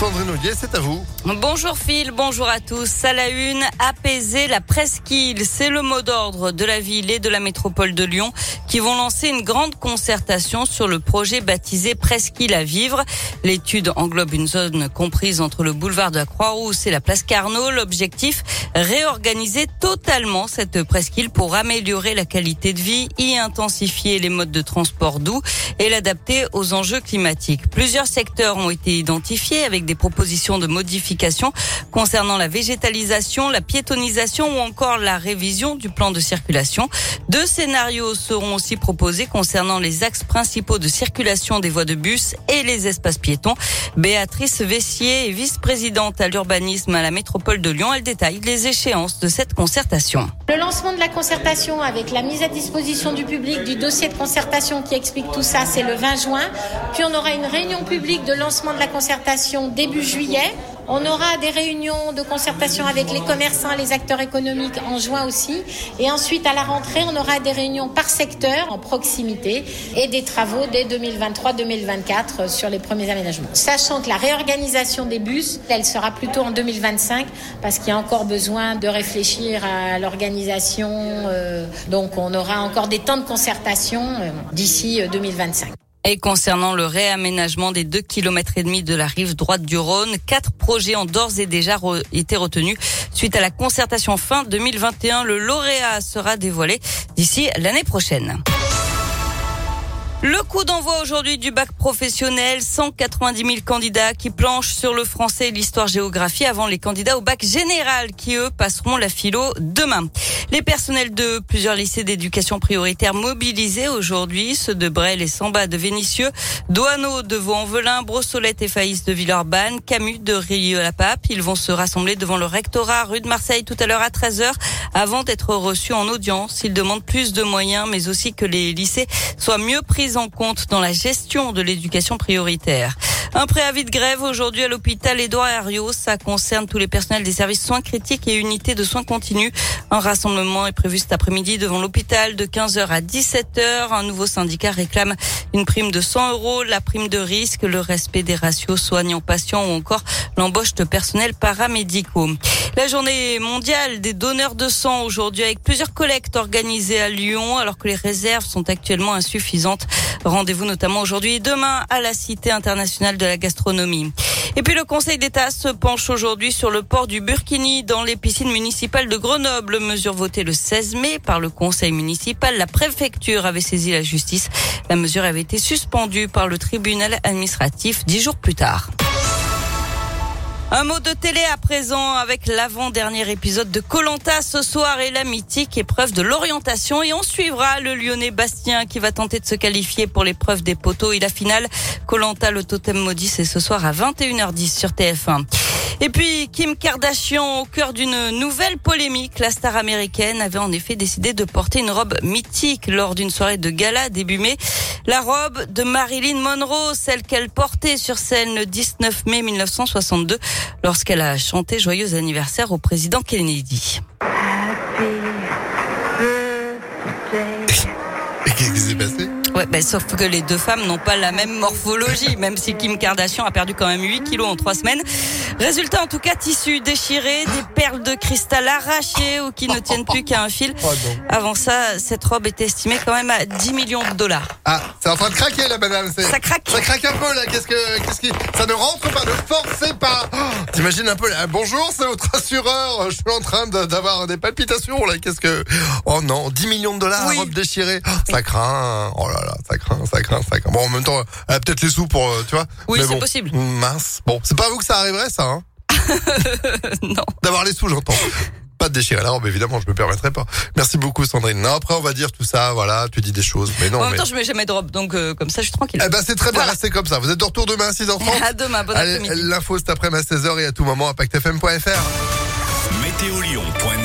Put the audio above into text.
Sandrine c'est à vous. Bonjour Phil, bonjour à tous. À la une, apaiser la presqu'île, c'est le mot d'ordre de la ville et de la métropole de Lyon qui vont lancer une grande concertation sur le projet baptisé Presqu'île à vivre. L'étude englobe une zone comprise entre le boulevard de la Croix-Rousse et la place Carnot. L'objectif, réorganiser totalement cette presqu'île pour améliorer la qualité de vie, y intensifier les modes de transport doux et l'adapter aux enjeux climatiques. Plusieurs secteurs ont été identifiés avec des propositions de modification concernant la végétalisation, la piétonisation ou encore la révision du plan de circulation. Deux scénarios seront aussi proposés concernant les axes principaux de circulation des voies de bus et les espaces piétons. Béatrice Vessier est vice-présidente à l'urbanisme à la métropole de Lyon. Elle détaille les échéances de cette concertation. Le lancement de la concertation avec la mise à disposition du public du dossier de concertation qui explique tout ça, c'est le 20 juin. Puis on aura une réunion publique de lancement de la concertation début juillet. On aura des réunions de concertation avec les commerçants, les acteurs économiques en juin aussi. Et ensuite, à la rentrée, on aura des réunions par secteur en proximité et des travaux dès 2023-2024 sur les premiers aménagements. Sachant que la réorganisation des bus, elle sera plutôt en 2025 parce qu'il y a encore besoin de réfléchir à l'organisation. Euh, donc, on aura encore des temps de concertation euh, d'ici 2025. Et concernant le réaménagement des deux kilomètres et demi de la rive droite du Rhône, quatre projets ont d'ores et déjà été retenus suite à la concertation fin 2021. Le lauréat sera dévoilé d'ici l'année prochaine. Le coup d'envoi aujourd'hui du bac professionnel, 190 000 candidats qui planchent sur le français et l'histoire-géographie avant les candidats au bac général qui, eux, passeront la philo demain. Les personnels de plusieurs lycées d'éducation prioritaire mobilisés aujourd'hui, ceux de Brel et Samba de Vénissieux, Douaneau de Vaux-en-Velin, Brossolette et Faïs de Villeurbanne, Camus de Rieux-la-Pape. Ils vont se rassembler devant le rectorat rue de Marseille tout à l'heure à 13h avant d'être reçus en audience. Ils demandent plus de moyens mais aussi que les lycées soient mieux pris en compte dans la gestion de l'éducation prioritaire. Un préavis de grève aujourd'hui à l'hôpital Édouard Herriot. Ça concerne tous les personnels des services soins critiques et unités de soins continus. Un rassemblement est prévu cet après-midi devant l'hôpital de 15h à 17h. Un nouveau syndicat réclame une prime de 100 euros, la prime de risque, le respect des ratios soignants-patients ou encore l'embauche de personnel paramédicaux. La journée mondiale des donneurs de sang aujourd'hui avec plusieurs collectes organisées à Lyon alors que les réserves sont actuellement insuffisantes. Rendez-vous notamment aujourd'hui et demain à la Cité internationale de la gastronomie. Et puis le Conseil d'État se penche aujourd'hui sur le port du Burkini dans les piscines municipales de Grenoble. Mesure votée le 16 mai par le Conseil municipal. La préfecture avait saisi la justice. La mesure avait été suspendue par le tribunal administratif dix jours plus tard. Un mot de télé à présent avec l'avant-dernier épisode de Colanta ce soir et la mythique épreuve de l'orientation et on suivra le Lyonnais Bastien qui va tenter de se qualifier pour l'épreuve des poteaux et la finale. Colanta le totem maudit c'est ce soir à 21h10 sur TF1. Et puis Kim Kardashian au cœur d'une nouvelle polémique. La star américaine avait en effet décidé de porter une robe mythique lors d'une soirée de gala début mai. La robe de Marilyn Monroe, celle qu'elle portait sur scène le 19 mai 1962 lorsqu'elle a chanté Joyeux anniversaire au président Kennedy. Qu'est-ce qui s'est passé? Ouais, ben, sauf que les deux femmes n'ont pas la même morphologie, même si Kim Kardashian a perdu quand même 8 kilos en 3 semaines. Résultat, en tout cas, tissu déchiré, des perles de cristal arrachées ou qui ne tiennent plus qu'à un fil. Oh Avant ça, cette robe était estimée quand même à 10 millions de dollars. Ah, c'est en train de craquer la banane. Ça craque. Ça craque un peu là. Qu'est-ce que, qu'est-ce qui, ça ne rentre pas, ne forcez pas. T'imagines un peu là. Bonjour, c'est votre assureur. Je suis en train d'avoir des palpitations là. Qu'est-ce que, oh non, 10 millions de dollars, Oui. robe déchirée. Oh, ça craint. Oh là là, ça craint, ça craint, ça craint. Bon, en même temps, elle a peut-être les sous pour, euh, tu vois. Oui, c'est bon. possible. Mince. Bon, c'est pas à vous que ça arriverait ça, hein. non. D'avoir les sous, j'entends. Pas de déchirer la robe, évidemment, je me permettrai pas. Merci beaucoup, Sandrine. Non, après, on va dire tout ça, voilà, tu dis des choses, mais non, en même mais. temps, je mets jamais de robe, donc euh, comme ça, je suis tranquille. Eh ben, c'est très bien, Voilà. restez comme ça. Vous êtes de retour demain à 6h30. À demain, bon Allez, après-midi. l'info cet après-midi à 16h et à tout moment à pactfm.fr. Météolion.net